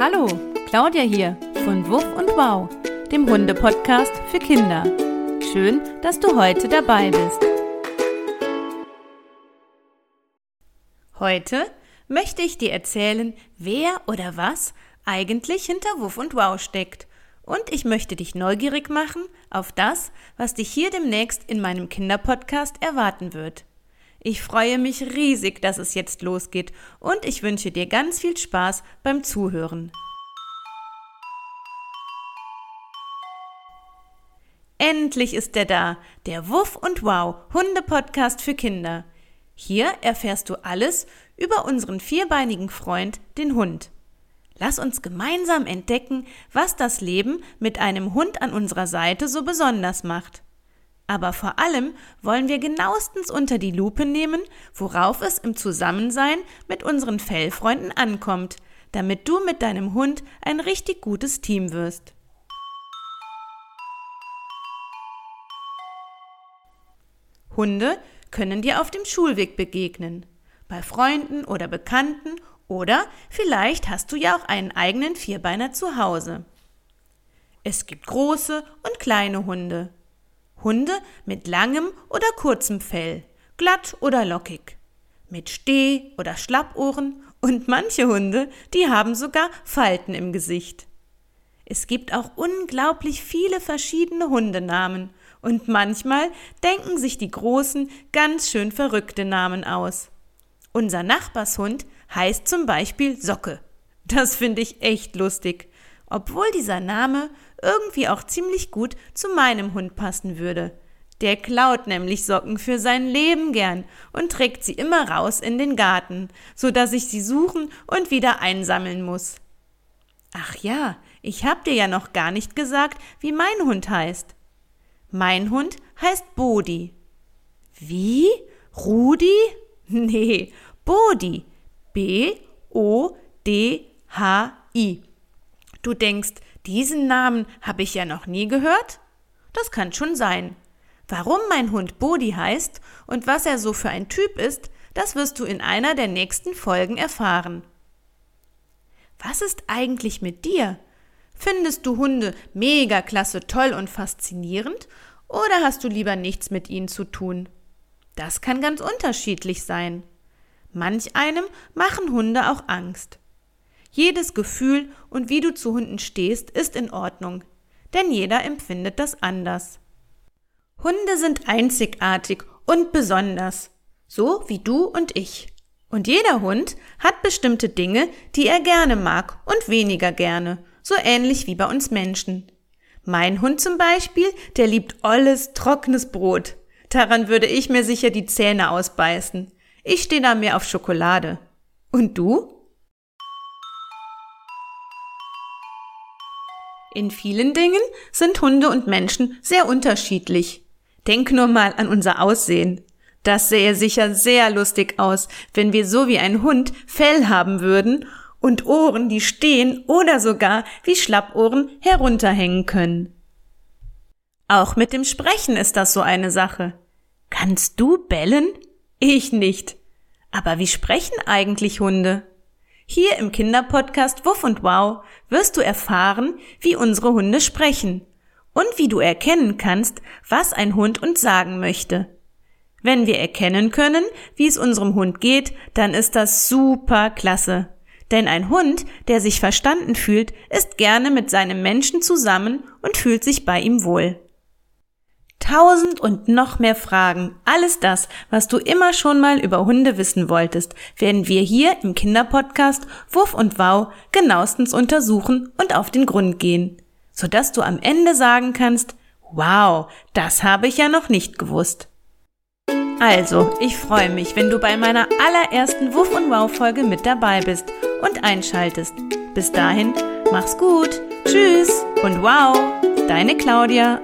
Hallo, Claudia hier von Wuff und Wow, dem Hunde-Podcast für Kinder. Schön, dass du heute dabei bist. Heute möchte ich dir erzählen, wer oder was eigentlich hinter Wuff und Wow steckt. Und ich möchte dich neugierig machen auf das, was dich hier demnächst in meinem Kinderpodcast erwarten wird. Ich freue mich riesig, dass es jetzt losgeht und ich wünsche dir ganz viel Spaß beim Zuhören. Endlich ist er da, der Wuff und Wow Hunde-Podcast für Kinder. Hier erfährst du alles über unseren vierbeinigen Freund, den Hund. Lass uns gemeinsam entdecken, was das Leben mit einem Hund an unserer Seite so besonders macht. Aber vor allem wollen wir genauestens unter die Lupe nehmen, worauf es im Zusammensein mit unseren Fellfreunden ankommt, damit du mit deinem Hund ein richtig gutes Team wirst. Hunde können dir auf dem Schulweg begegnen, bei Freunden oder Bekannten oder vielleicht hast du ja auch einen eigenen Vierbeiner zu Hause. Es gibt große und kleine Hunde. Hunde mit langem oder kurzem Fell, glatt oder lockig, mit Steh- oder Schlappohren und manche Hunde, die haben sogar Falten im Gesicht. Es gibt auch unglaublich viele verschiedene Hundenamen und manchmal denken sich die Großen ganz schön verrückte Namen aus. Unser Nachbarshund heißt zum Beispiel Socke. Das finde ich echt lustig, obwohl dieser Name irgendwie auch ziemlich gut zu meinem Hund passen würde. Der klaut nämlich Socken für sein Leben gern und trägt sie immer raus in den Garten, so dass ich sie suchen und wieder einsammeln muss. Ach ja, ich hab dir ja noch gar nicht gesagt, wie mein Hund heißt. Mein Hund heißt Bodi. Wie? Rudi? Nee, Bodi. B-O-D-H-I. Du denkst, diesen Namen habe ich ja noch nie gehört? Das kann schon sein. Warum mein Hund Bodi heißt und was er so für ein Typ ist, das wirst du in einer der nächsten Folgen erfahren. Was ist eigentlich mit dir? Findest du Hunde mega klasse, toll und faszinierend oder hast du lieber nichts mit ihnen zu tun? Das kann ganz unterschiedlich sein. Manch einem machen Hunde auch Angst. Jedes Gefühl und wie du zu Hunden stehst, ist in Ordnung, denn jeder empfindet das anders. Hunde sind einzigartig und besonders, so wie du und ich. Und jeder Hund hat bestimmte Dinge, die er gerne mag und weniger gerne, so ähnlich wie bei uns Menschen. Mein Hund zum Beispiel, der liebt olles, trockenes Brot. Daran würde ich mir sicher die Zähne ausbeißen. Ich stehe da mehr auf Schokolade. Und du? In vielen Dingen sind Hunde und Menschen sehr unterschiedlich. Denk nur mal an unser Aussehen. Das sähe sicher sehr lustig aus, wenn wir so wie ein Hund Fell haben würden und Ohren, die stehen oder sogar wie Schlappohren herunterhängen können. Auch mit dem Sprechen ist das so eine Sache. Kannst du bellen? Ich nicht. Aber wie sprechen eigentlich Hunde? Hier im Kinderpodcast Wuff und Wow wirst du erfahren, wie unsere Hunde sprechen und wie du erkennen kannst, was ein Hund uns sagen möchte. Wenn wir erkennen können, wie es unserem Hund geht, dann ist das super klasse. Denn ein Hund, der sich verstanden fühlt, ist gerne mit seinem Menschen zusammen und fühlt sich bei ihm wohl. Tausend und noch mehr Fragen, alles das, was du immer schon mal über Hunde wissen wolltest, werden wir hier im Kinderpodcast Wuff und Wow genauestens untersuchen und auf den Grund gehen, sodass du am Ende sagen kannst, wow, das habe ich ja noch nicht gewusst. Also, ich freue mich, wenn du bei meiner allerersten Wuff und Wow Folge mit dabei bist und einschaltest. Bis dahin, mach's gut, tschüss und wow, deine Claudia